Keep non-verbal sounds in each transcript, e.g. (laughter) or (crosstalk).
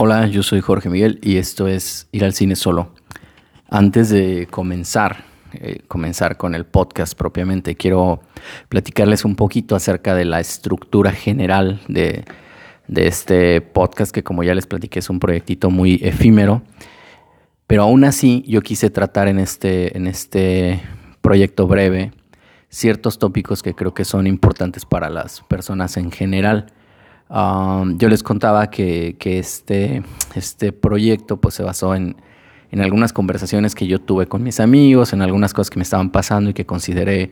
Hola, yo soy Jorge Miguel y esto es Ir al cine solo. Antes de comenzar, eh, comenzar con el podcast propiamente, quiero platicarles un poquito acerca de la estructura general de, de este podcast que como ya les platiqué es un proyectito muy efímero, pero aún así yo quise tratar en este, en este proyecto breve ciertos tópicos que creo que son importantes para las personas en general yo les contaba que, este, este proyecto pues, se basó en, algunas conversaciones que yo tuve con mis amigos, en algunas cosas que me estaban pasando y que consideré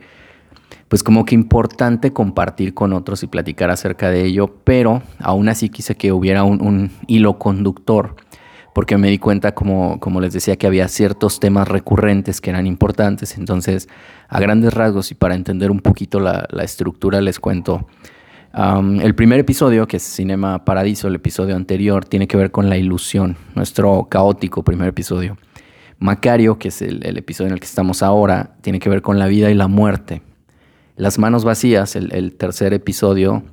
pues como que importante compartir con otros y platicar acerca de ello, pero aún así quise que hubiera un, hilo conductor, porque me di cuenta, como, les decía, que había ciertos temas recurrentes que eran importantes, entonces a grandes rasgos y para entender un poquito la estructura les cuento el primer episodio, que es Cinema Paradiso, el episodio anterior, tiene que ver con la ilusión, nuestro caótico primer episodio. Macario, que es el, episodio en el que estamos ahora, tiene que ver con la vida y la muerte. Las manos vacías, el, tercer episodio,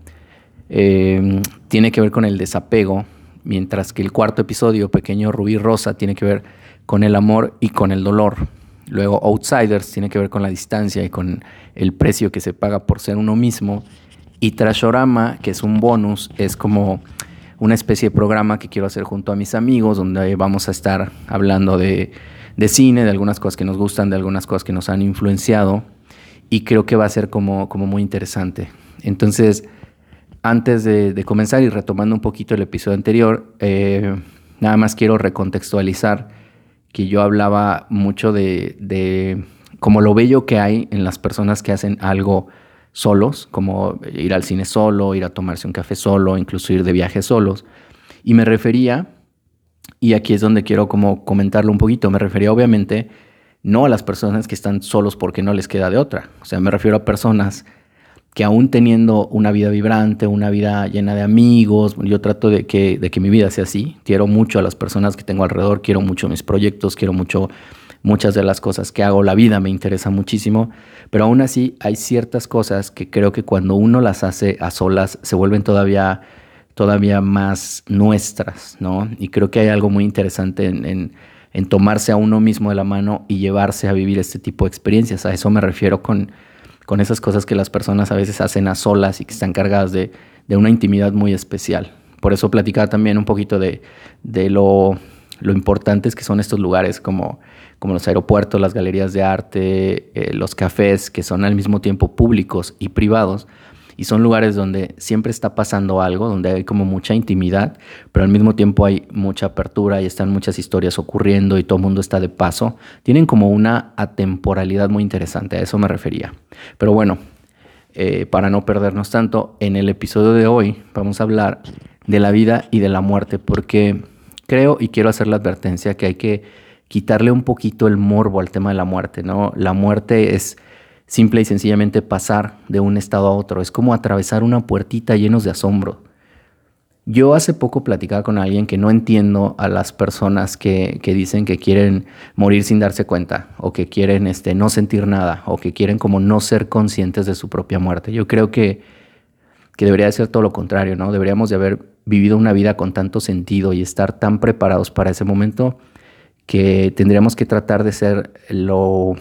em, tiene que ver con el desapego, mientras que el cuarto episodio, Pequeño Rubí Rosa, tiene que ver con el amor y con el dolor. Luego Outsiders tiene que ver con la distancia y con el precio que se paga por ser uno mismo. Y Trashorama, que es un bonus, es como una especie de programa que quiero hacer junto a mis amigos, donde vamos a estar hablando de, cine, de algunas cosas que nos gustan, de algunas cosas que nos han influenciado. Y creo que va a ser como, como muy interesante. Entonces, antes de, comenzar y retomando un poquito el episodio anterior, eh, nada más quiero recontextualizar que yo hablaba mucho de, de como lo bello que hay en las personas que hacen algo solos, como ir al cine solo, ir a tomarse un café solo, incluso ir de viaje solos. Y me refería, y aquí es donde quiero como comentarlo un poquito, me refería obviamente no a las personas que están solos porque no les queda de otra. O sea, me refiero a personas que aún teniendo una vida vibrante, una vida llena de amigos, yo trato de que, de que mi vida sea así. Quiero mucho a las personas que tengo alrededor, quiero mucho mis proyectos, quiero mucho muchas de las cosas que hago, la vida me interesa muchísimo, pero aún así hay ciertas cosas que creo que cuando uno las hace a solas se vuelven todavía, todavía más nuestras, ¿no? Y creo que hay algo muy interesante en, en, tomarse a uno mismo de la mano y llevarse a vivir este tipo de experiencias. A eso me refiero con, con esas cosas que las personas a veces hacen a solas y que están cargadas de, de una intimidad muy especial. Por eso platicaba también un poquito de, de lo, lo importantes que son estos lugares como como los aeropuertos, las galerías de arte, eh, los cafés, que son al mismo tiempo públicos y privados. Y son lugares donde siempre está pasando algo, donde hay como mucha intimidad, pero al mismo tiempo hay mucha apertura y están muchas historias ocurriendo y todo el mundo está de paso. Tienen como una atemporalidad muy interesante, a eso me refería. Pero bueno, eh, para no perdernos tanto, en el episodio de hoy vamos a hablar de la vida y de la muerte, porque creo y quiero hacer la advertencia que hay que quitarle un poquito el morbo al tema de la muerte, ¿no? La muerte es simple y sencillamente pasar de un estado a otro, es como atravesar una puertita llenos de asombro. Yo hace poco platicaba con alguien que no entiendo a las personas que, dicen que quieren morir sin darse cuenta o que quieren este, no sentir nada o que quieren como no ser conscientes de su propia muerte. Yo creo que, que debería ser todo lo contrario, ¿no? Deberíamos de haber vivido una vida con tanto sentido y estar tan preparados para ese momento que tendríamos que tratar de ser lo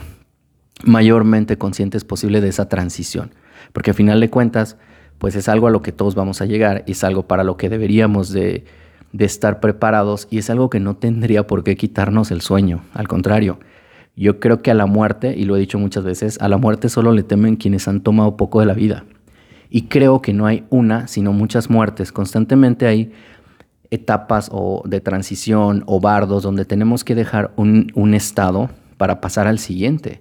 mayormente conscientes posible de esa transición, porque a final de cuentas, pues es algo a lo que todos vamos a llegar, y es algo para lo que deberíamos de, de estar preparados y es algo que no tendría por qué quitarnos el sueño, al contrario. Yo creo que a la muerte, y lo he dicho muchas veces, a la muerte solo le temen quienes han tomado poco de la vida. Y creo que no hay una, sino muchas muertes. Constantemente hay etapas o de transición o bardos donde tenemos que dejar un, estado para pasar al siguiente.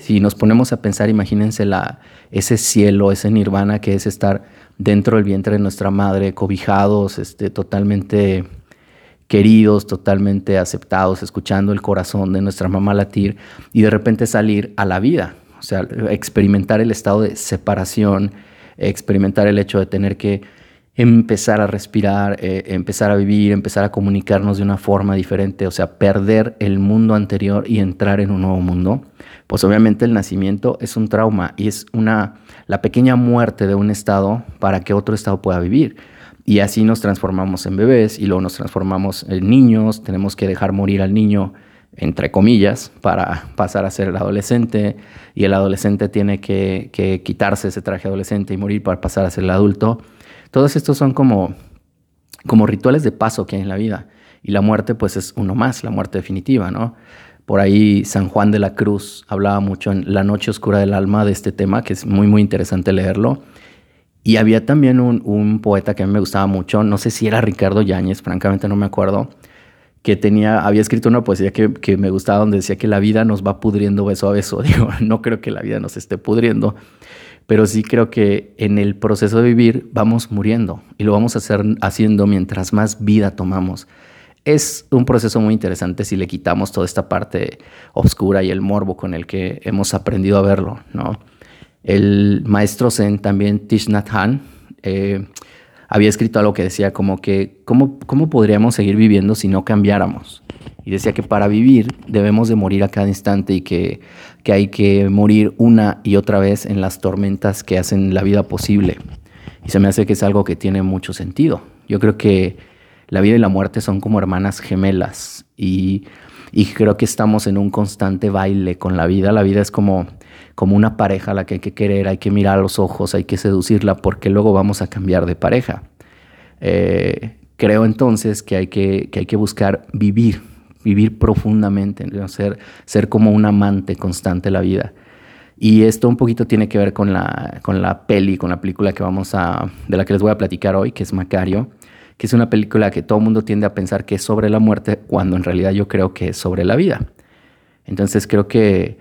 Si nos ponemos a pensar, imagínense la, ese cielo, ese nirvana que es estar dentro del vientre de nuestra madre, cobijados, este, totalmente queridos, totalmente aceptados, escuchando el corazón de nuestra mamá latir y de repente salir a la vida, o sea, experimentar el estado de separación, experimentar el hecho de tener que empezar a respirar, eh, empezar a vivir, empezar a comunicarnos de una forma diferente, o sea, perder el mundo anterior y entrar en un nuevo mundo, pues obviamente el nacimiento es un trauma y es una la pequeña muerte de un estado para que otro estado pueda vivir. Y así nos transformamos en bebés y luego nos transformamos en niños, tenemos que dejar morir al niño, entre comillas, para pasar a ser el adolescente y el adolescente tiene que, que quitarse ese traje adolescente y morir para pasar a ser el adulto. Todos estos son como, como rituales de paso que hay en la vida y la muerte pues es uno más, la muerte definitiva, ¿no? Por ahí San Juan de la Cruz hablaba mucho en La Noche Oscura del Alma de este tema, que es muy, muy interesante leerlo. Y había también un, poeta que a mí me gustaba mucho, no sé si era Ricardo Yáñez, francamente no me acuerdo, que tenía, había escrito una poesía que, que, me gustaba donde decía que la vida nos va pudriendo beso a beso. (laughs) Digo, no creo que la vida nos esté pudriendo, pero sí creo que en el proceso de vivir vamos muriendo y lo vamos a hacer haciendo mientras más vida tomamos. Es un proceso muy interesante si le quitamos toda esta parte oscura y el morbo con el que hemos aprendido a verlo, ¿no? El maestro Zen, también Thich Nhat eh, había escrito algo que decía como que, ¿cómo, ¿cómo podríamos seguir viviendo si no cambiáramos? Y decía que para vivir debemos de morir a cada instante y que, que hay que morir una y otra vez en las tormentas que hacen la vida posible. Y se me hace que es algo que tiene mucho sentido. Yo creo que la vida y la muerte son como hermanas gemelas y, y creo que estamos en un constante baile con la vida. La vida es como como una pareja a la que hay que querer, hay que mirar a los ojos, hay que seducirla porque luego vamos a cambiar de pareja. Eh, creo entonces que hay que, hay que buscar vivir, vivir profundamente, ser, como un amante constante de la vida. Y esto un poquito tiene que ver con la, con la peli, con la película que vamos a, de la que les voy a platicar hoy, que es Macario, que es una película que todo el mundo tiende a pensar que es sobre la muerte, cuando en realidad yo creo que es sobre la vida. Entonces creo que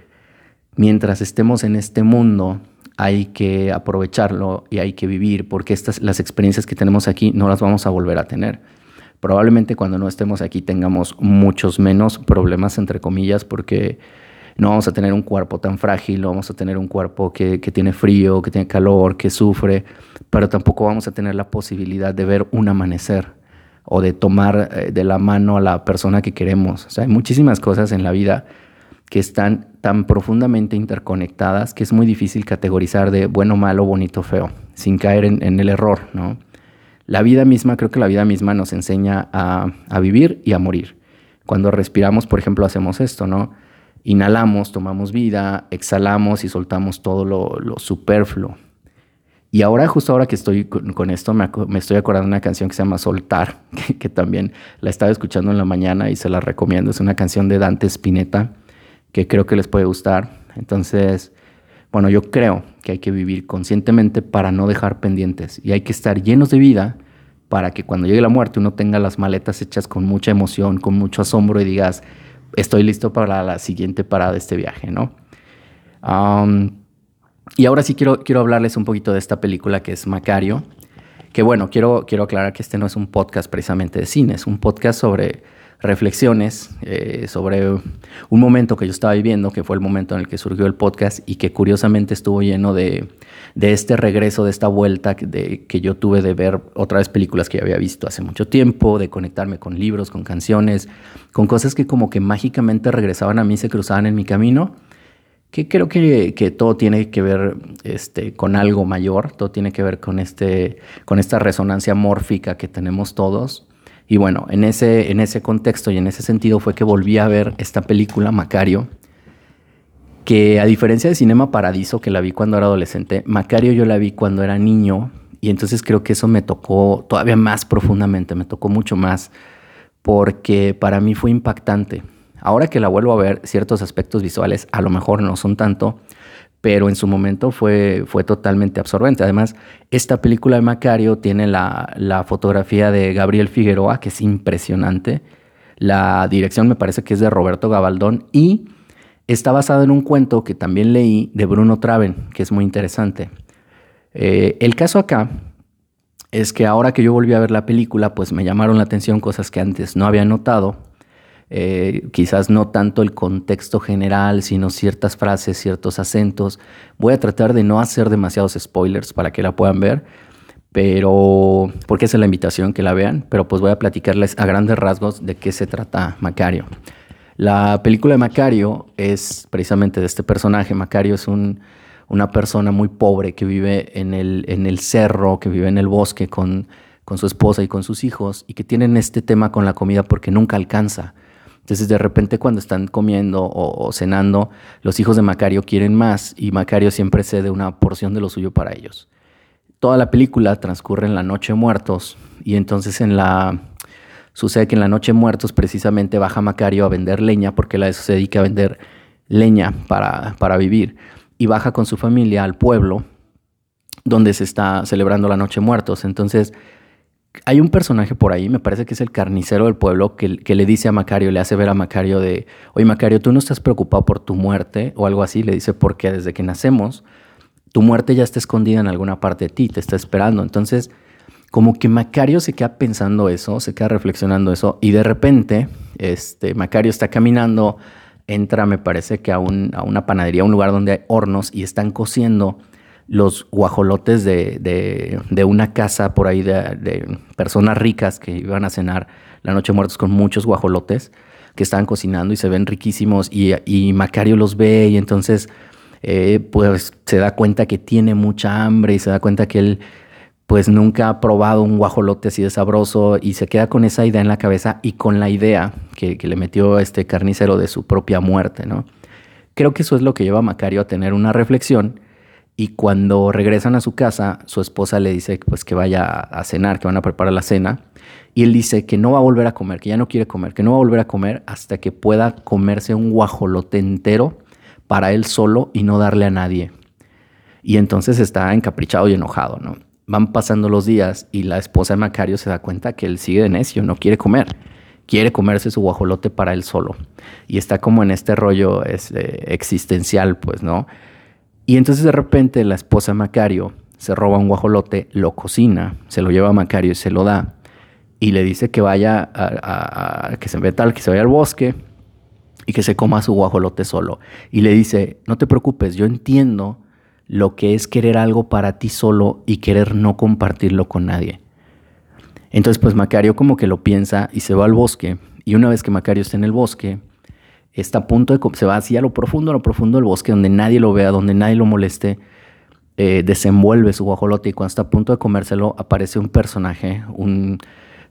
mientras estemos en este mundo, hay que aprovecharlo y hay que vivir, porque estas, las experiencias que tenemos aquí no las vamos a volver a tener. Probablemente cuando no estemos aquí tengamos muchos menos problemas, entre comillas, porque no vamos a tener un cuerpo tan frágil, no vamos a tener un cuerpo que, que, tiene frío, que tiene calor, que sufre, pero tampoco vamos a tener la posibilidad de ver un amanecer o de tomar eh, de la mano a la persona que queremos. O sea, hay muchísimas cosas en la vida que están tan profundamente interconectadas que es muy difícil categorizar de bueno, malo, bonito, feo, sin caer en, el error, ¿no? La vida misma, creo que la vida misma nos enseña a, vivir y a morir. Cuando respiramos, por ejemplo, hacemos esto, ¿no? Inhalamos, tomamos vida, exhalamos y soltamos todo lo, superfluo. Y ahora, justo ahora que estoy con, esto, me, estoy acordando de una canción que se llama Soltar, (laughs) que, que, también la estaba escuchando en la mañana y se la recomiendo. Es una canción de Dante Spinetta que creo que les puede gustar. Entonces, bueno, yo creo que hay que vivir conscientemente para no dejar pendientes y hay que estar llenos de vida para que cuando llegue la muerte uno tenga las maletas hechas con mucha emoción, con mucho asombro y digas, estoy listo para la siguiente parada de este viaje, ¿no? y ahora sí quiero, quiero hablarles un poquito de esta película que es Macario, que bueno, quiero, quiero aclarar que este no es un podcast precisamente de cine, es un podcast sobre reflexiones eh, sobre un momento que yo estaba viviendo, que fue el momento en el que surgió el podcast y que curiosamente estuvo lleno de, de este regreso, de esta vuelta de, que yo tuve de ver otra vez películas que ya había visto hace mucho tiempo, de conectarme con libros, con canciones, con cosas que como que mágicamente regresaban a mí, se cruzaban en mi camino que creo que, que, todo tiene que ver este, con algo mayor, todo tiene que ver con, este, con esta resonancia mórfica que tenemos todos y bueno, en ese, en ese contexto y en ese sentido fue que volví a ver esta película, Macario, que a diferencia de Cinema Paradiso, que la vi cuando era adolescente, Macario yo la vi cuando era niño y entonces creo que eso me tocó todavía más profundamente, me tocó mucho más, porque para mí fue impactante. Ahora que la vuelvo a ver, ciertos aspectos visuales a lo mejor no son tanto, pero en su momento fue, fue totalmente absorbente. Además, esta película de Macario tiene la, fotografía de Gabriel Figueroa, que es impresionante. La dirección me parece que es de Roberto Gabaldón y está basada en un cuento que también leí de Bruno Traven, que es muy interesante. Eh, el caso acá es que ahora que yo volví a ver la película, pues me llamaron la atención cosas que antes no había notado eh, quizás no tanto el contexto general, sino ciertas frases, ciertos acentos. Voy a tratar de no hacer demasiados spoilers para que la puedan ver, pero porque esa es la invitación que la vean, pero pues voy a platicarles a grandes rasgos de qué se trata Macario. La película de Macario es precisamente de este personaje. Macario es una persona muy pobre que vive en el, en el cerro, que vive en el bosque con con su esposa y con sus hijos y que tienen este tema con la comida porque nunca alcanza. Entonces de repente cuando están comiendo o, cenando, los hijos de Macario quieren más y Macario siempre cede una porción de lo suyo para ellos. Toda la película transcurre en la noche muertos y entonces en la sucede que en la noche muertos precisamente baja Macario a vender leña porque la se dedica a vender leña para, para vivir y baja con su familia al pueblo donde se está celebrando la noche muertos. Entonces hay un personaje por ahí, me parece que es el carnicero del pueblo, que, le dice a Macario, le hace ver a Macario de, oye Macario, tú no estás preocupado por tu muerte o algo así, le dice, porque desde que nacemos, tu muerte ya está escondida en alguna parte de ti, te está esperando. Entonces, como que Macario se queda pensando eso, se queda reflexionando eso, y de repente, este, Macario está caminando, entra, me parece que a, a una panadería, un lugar donde hay hornos, y están cociendo los guajolotes de, una casa por ahí de, personas ricas que iban a cenar la noche muertos con muchos guajolotes que estaban cocinando y se ven riquísimos y, Macario los ve y entonces eh, pues se da cuenta que tiene mucha hambre y se da cuenta que él pues nunca ha probado un guajolote así de sabroso y se queda con esa idea en la cabeza y con la idea que, que le metió este carnicero de su propia muerte, ¿no? Creo que eso es lo que lleva a Macario a tener una reflexión y cuando regresan a su casa, su esposa le dice pues, que vaya a cenar, que van a preparar la cena. Y él dice que no va a volver a comer, que ya no quiere comer, que no va a volver a comer hasta que pueda comerse un guajolote entero para él solo y no darle a nadie. Y entonces está encaprichado y enojado, ¿no? Van pasando los días y la esposa de Macario se da cuenta que él sigue de necio, no quiere comer. Quiere comerse su guajolote para él solo. Y está como en este rollo este, existencial, pues, ¿no? Y entonces de repente la esposa Macario se roba un guajolote, lo cocina, se lo lleva a Macario y se lo da. Y le dice que vaya a, que se ve tal, que se vaya al bosque y que se coma su guajolote solo. Y le dice, no te preocupes, yo entiendo lo que es querer algo para ti solo y querer no compartirlo con nadie. Entonces pues Macario como que lo piensa y se va al bosque. Y una vez que Macario está en el bosque, está a punto de, se va así a lo profundo, a lo profundo del bosque, donde nadie lo vea, donde nadie lo moleste, eh, desenvuelve su guajolote y cuando está a punto de comérselo aparece un personaje, un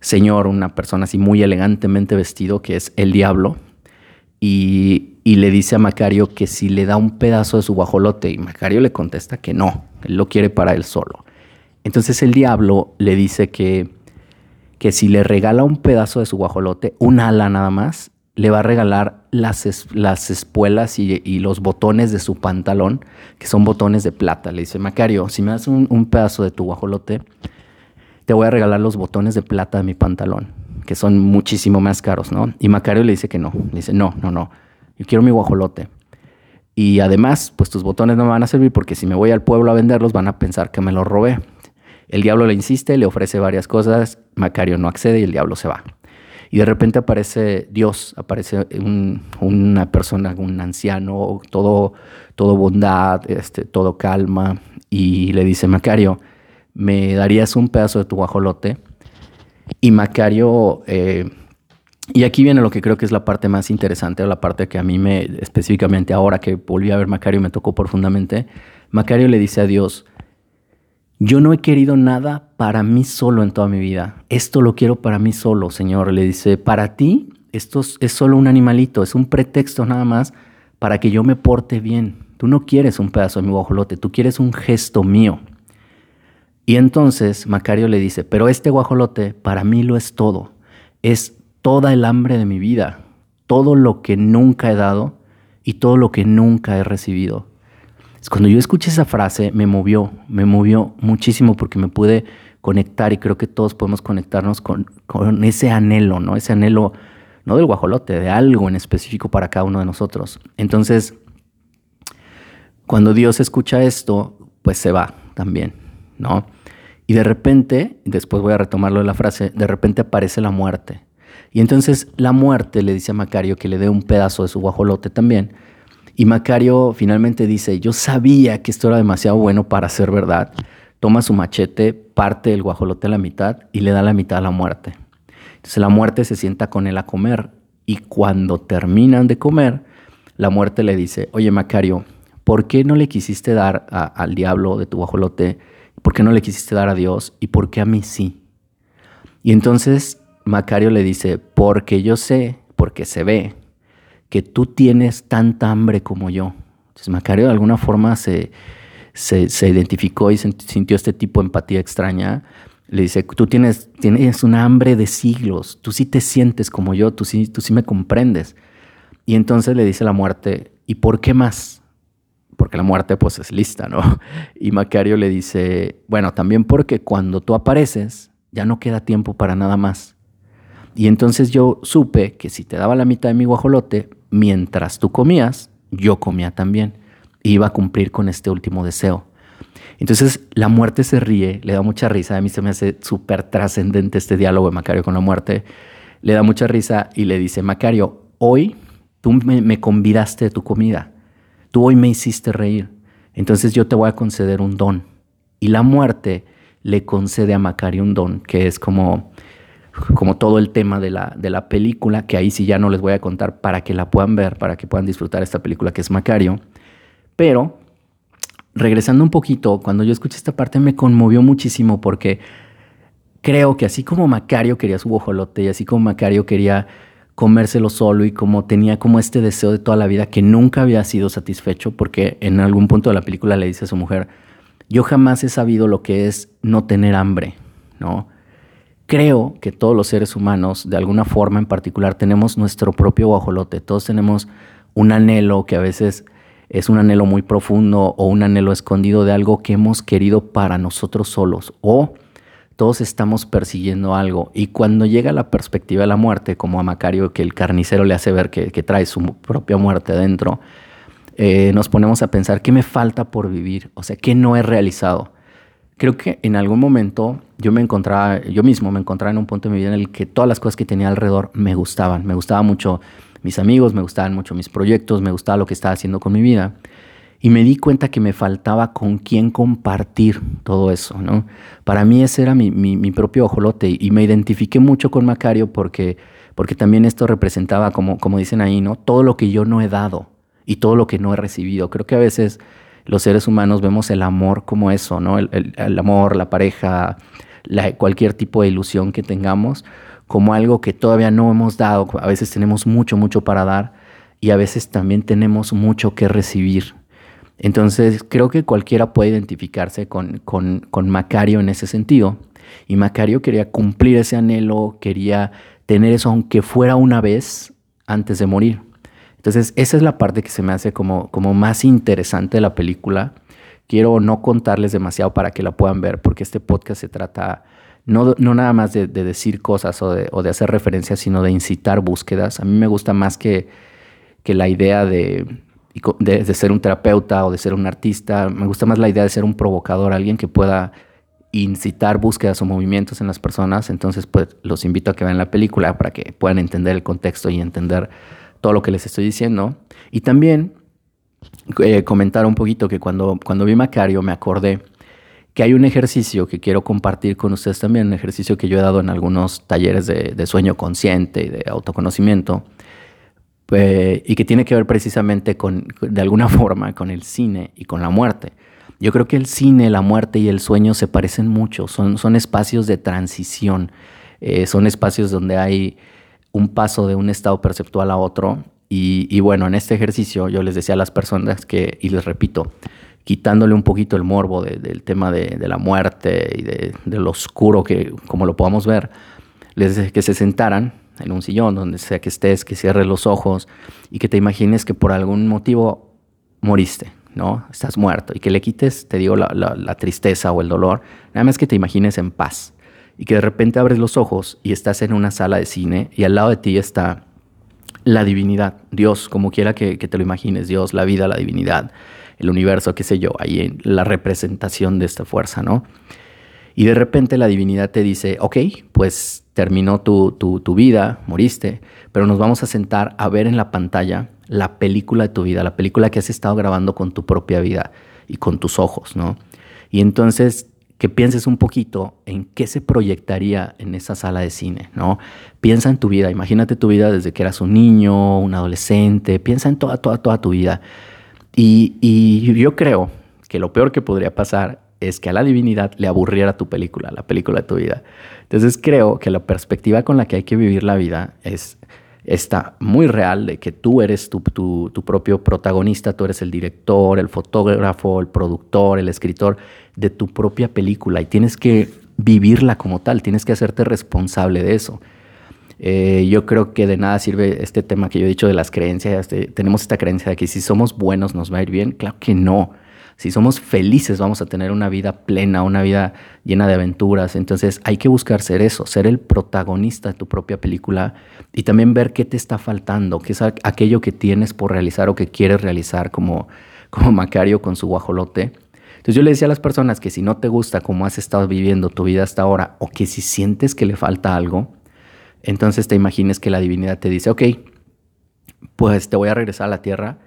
señor, una persona así muy elegantemente vestido, que es el diablo, y, le dice a Macario que si le da un pedazo de su guajolote, y Macario le contesta que no, él lo quiere para él solo. Entonces el diablo le dice que, que si le regala un pedazo de su guajolote, un ala nada más, le va a regalar las, las espuelas y, los botones de su pantalón, que son botones de plata. Le dice, Macario, si me das un, pedazo de tu guajolote, te voy a regalar los botones de plata de mi pantalón, que son muchísimo más caros, ¿no? Y Macario le dice que no. Le dice, no, no, no, yo quiero mi guajolote. Y además, pues tus botones no me van a servir porque si me voy al pueblo a venderlos van a pensar que me los robé. El diablo le insiste, le ofrece varias cosas, Macario no accede y el diablo se va. Y de repente aparece Dios, aparece una persona, un anciano, todo, todo bondad, este, todo calma, y le dice, Macario, ¿me darías un pedazo de tu guajolote? Y Macario, eh, y aquí viene lo que creo que es la parte más interesante, o la parte que a mí me, específicamente ahora que volví a ver Macario, me tocó profundamente. Macario le dice a Dios, yo no he querido nada para mí solo en toda mi vida. Esto lo quiero para mí solo, Señor. Le dice, para ti esto es solo un animalito, es un pretexto nada más para que yo me porte bien. Tú no quieres un pedazo de mi guajolote, tú quieres un gesto mío. Y entonces Macario le dice, pero este guajolote para mí lo es todo. Es toda el hambre de mi vida, todo lo que nunca he dado y todo lo que nunca he recibido. Cuando yo escuché esa frase, me movió, me movió muchísimo porque me pude conectar y creo que todos podemos conectarnos con, ese anhelo, ¿no? Ese anhelo, no del guajolote, de algo en específico para cada uno de nosotros. Entonces, cuando Dios escucha esto, pues se va también, ¿no? Y de repente, después voy a retomarlo de la frase, de repente aparece la muerte. Y entonces la muerte le dice a Macario que le dé un pedazo de su guajolote también y Macario finalmente dice, yo sabía que esto era demasiado bueno para ser verdad. Toma su machete, parte el guajolote a la mitad y le da la mitad a la muerte. Entonces la muerte se sienta con él a comer y cuando terminan de comer, la muerte le dice, oye Macario, ¿por qué no le quisiste dar al diablo de tu guajolote? ¿Por qué no le quisiste dar a Dios? ¿Y por qué a mí sí? Y entonces Macario le dice, porque yo sé, porque se ve, que tú tienes tanta hambre como yo. Entonces Macario de alguna forma se, se, identificó y sintió este tipo de empatía extraña. Le dice, tú tienes, tienes una hambre de siglos, tú sí te sientes como yo, tú sí, tú sí me comprendes. Y entonces le dice la muerte, ¿y por qué más? Porque la muerte pues es lista, ¿no? (laughs) Y Macario le dice, bueno, también porque cuando tú apareces ya no queda tiempo para nada más. Y entonces yo supe que si te daba la mitad de mi guajolote, mientras tú comías, yo comía también. Iba a cumplir con este último deseo. Entonces la muerte se ríe, le da mucha risa. A mí se me hace súper trascendente este diálogo de Macario con la muerte. Le da mucha risa y le dice, Macario, hoy tú me, me convidaste de tu comida. Tú hoy me hiciste reír. Entonces yo te voy a conceder un don. Y la muerte le concede a Macario un don, que es como como todo el tema de la, de la película, que ahí sí ya no les voy a contar para que la puedan ver, para que puedan disfrutar esta película que es Macario. Pero, regresando un poquito, cuando yo escuché esta parte me conmovió muchísimo porque creo que así como Macario quería su bojolote y así como Macario quería comérselo solo y como tenía como este deseo de toda la vida que nunca había sido satisfecho porque en algún punto de la película le dice a su mujer, yo jamás he sabido lo que es no tener hambre, ¿no? Creo que todos los seres humanos, de alguna forma en particular, tenemos nuestro propio guajolote. Todos tenemos un anhelo que a veces es un anhelo muy profundo o un anhelo escondido de algo que hemos querido para nosotros solos. O todos estamos persiguiendo algo. Y cuando llega la perspectiva de la muerte, como a Macario, que el carnicero le hace ver que, trae su propia muerte dentro, eh, nos ponemos a pensar, ¿qué me falta por vivir? O sea, ¿qué no he realizado? Creo que en algún momento yo me encontraba, yo mismo me encontraba en un punto de mi vida en el que todas las cosas que tenía alrededor me gustaban. Me gustaba mucho mis amigos, me gustaban mucho mis proyectos, me gustaba lo que estaba haciendo con mi vida. Y me di cuenta que me faltaba con quién compartir todo eso, ¿no? Para mí ese era mi, mi, propio ojolote y me identifiqué mucho con Macario porque, porque también esto representaba, como, como dicen ahí, ¿no? Todo lo que yo no he dado y todo lo que no he recibido. Creo que a veces los seres humanos vemos el amor como eso, ¿no? El, amor, la pareja, cualquier tipo de ilusión que tengamos, como algo que todavía no hemos dado. A veces tenemos mucho, mucho para dar y a veces también tenemos mucho que recibir. Entonces creo que cualquiera puede identificarse con, con, con Macario en ese sentido. Y Macario quería cumplir ese anhelo, quería tener eso aunque fuera una vez antes de morir. Entonces, esa es la parte que se me hace como, como más interesante de la película. Quiero no contarles demasiado para que la puedan ver, porque este podcast se trata no, no nada más de, decir cosas o de, o de, hacer referencias, sino de incitar búsquedas. A mí me gusta más que, que la idea de, de, de, ser un terapeuta o de ser un artista. Me gusta más la idea de ser un provocador, alguien que pueda incitar búsquedas o movimientos en las personas. Entonces, pues los invito a que vean la película para que puedan entender el contexto y entender todo lo que les estoy diciendo. Y también eh, comentar un poquito que cuando, cuando vi Macario me acordé que hay un ejercicio que quiero compartir con ustedes también, un ejercicio que yo he dado en algunos talleres de, sueño consciente y de autoconocimiento, eh, y que tiene que ver precisamente con, de alguna (laughs) forma, con el cine y con la muerte. Yo creo que el cine, la muerte y el sueño se parecen mucho, son, son espacios de transición, eh, son espacios donde hay un paso de un estado perceptual a otro. Y, bueno, en este ejercicio yo les decía a las personas que, y les repito, quitándole un poquito el morbo del tema de, la muerte y de, lo oscuro que, como lo podamos ver, les decía que se sentaran en un sillón, donde sea que estés, que cierres los ojos y que te imagines que por algún motivo moriste, ¿no? Estás muerto y que le quites, te digo, la, la tristeza o el dolor, nada más que te imagines en paz y que de repente abres los ojos y estás en una sala de cine y al lado de ti está la divinidad, Dios, como quiera que, te lo imagines, Dios, la vida, la divinidad, el universo, qué sé yo, ahí en la representación de esta fuerza, ¿no? Y de repente la divinidad te dice, ok, pues terminó tu, tu, tu, vida, moriste, pero nos vamos a sentar a ver en la pantalla la película de tu vida, la película que has estado grabando con tu propia vida y con tus ojos, ¿no? Y entonces que pienses un poquito en qué se proyectaría en esa sala de cine, ¿no? Piensa en tu vida, imagínate tu vida desde que eras un niño, un adolescente, piensa en toda, toda, toda tu vida. Y, yo creo que lo peor que podría pasar es que a la divinidad le aburriera tu película, la película de tu vida. Entonces creo que la perspectiva con la que hay que vivir la vida es está muy real de que tú eres tu, tu, propio protagonista, tú eres el director, el fotógrafo, el productor, el escritor de tu propia película y tienes que vivirla como tal, tienes que hacerte responsable de eso. Eh, yo creo que de nada sirve este tema que yo he dicho de las creencias. tenemos esta creencia de que si somos buenos nos va a ir bien. Claro que no. Si somos felices vamos a tener una vida plena, una vida llena de aventuras. Entonces hay que buscar ser eso, ser el protagonista de tu propia película y también ver qué te está faltando, qué es aquello que tienes por realizar o que quieres realizar como, (laughs) como Macario con su guajolote. Entonces yo le decía a las personas que si no te gusta cómo has estado viviendo tu vida hasta ahora o que si sientes que le falta algo, entonces te imagines que la divinidad te dice, ok, pues te voy a regresar a la tierra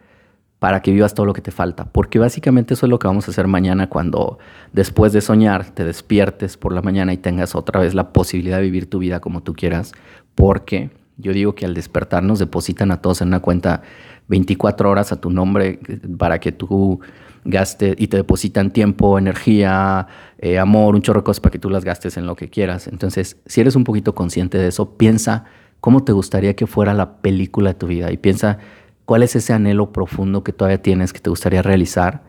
para que vivas todo lo que te falta. Porque básicamente eso es lo que vamos a hacer mañana cuando después de soñar te despiertes por la mañana y tengas otra vez la posibilidad de vivir tu vida como tú quieras. Porque yo digo que al despertar nos depositan a todos en una cuenta 24 horas a tu nombre para que tú gastes y te depositan tiempo, energía, eh, amor, un chorro de cosas para que tú las gastes en lo que quieras. Entonces, si eres un poquito consciente de eso, piensa cómo te gustaría que fuera la película de tu vida y piensa cuál es ese anhelo profundo que todavía tienes que te gustaría realizar.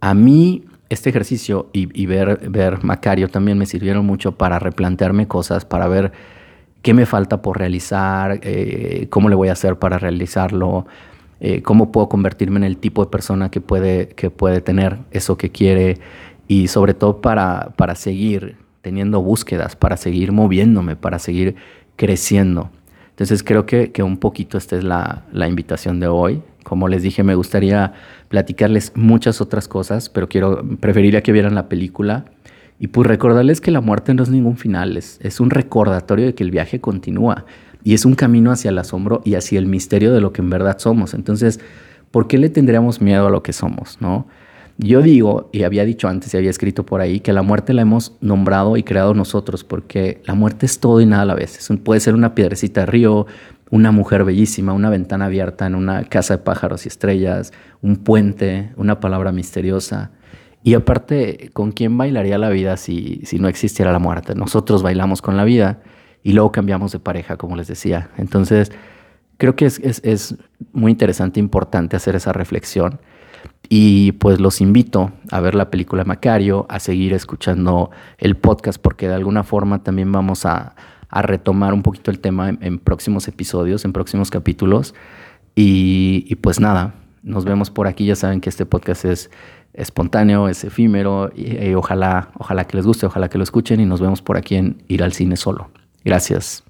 A mí este ejercicio y, ver, ver Macario también me sirvieron mucho para replantearme cosas, para ver qué me falta por realizar, eh, cómo le voy a hacer para realizarlo, eh, cómo puedo convertirme en el tipo de persona que puede, que puede tener eso que quiere y sobre todo para, para seguir teniendo búsquedas, para seguir moviéndome, para seguir creciendo. Entonces creo que, un poquito esta es la, invitación de hoy. Como les dije, me gustaría platicarles muchas otras cosas, pero quiero, preferiría que vieran la película. Y pues recordarles que la muerte no es ningún final, es, es un recordatorio de que el viaje continúa y es un camino hacia el asombro y hacia el misterio de lo que en verdad somos. Entonces, ¿por qué le tendríamos miedo a lo que somos? ¿no? Yo digo, y había dicho antes y había escrito por ahí, que la muerte la hemos nombrado y creado nosotros, porque la muerte es todo y nada a la vez. puede ser una piedrecita de río, una mujer bellísima, una ventana abierta en una casa de pájaros y estrellas, un puente, una palabra misteriosa. Y aparte, ¿con quién bailaría la vida si, si no existiera la muerte? Nosotros bailamos con la vida y luego cambiamos de pareja, como les decía. Entonces, creo que es, es, es muy interesante, importante hacer esa reflexión. Y pues los invito a ver la película Macario, a seguir escuchando el podcast, porque de alguna forma también vamos a, retomar un poquito el tema en, próximos episodios, en próximos capítulos. Y, pues nada, nos vemos por aquí. Ya saben que este podcast es espontáneo, es efímero y, ojalá, ojalá que les guste, ojalá que lo escuchen y nos vemos por aquí en Ir al Cine Solo. Gracias.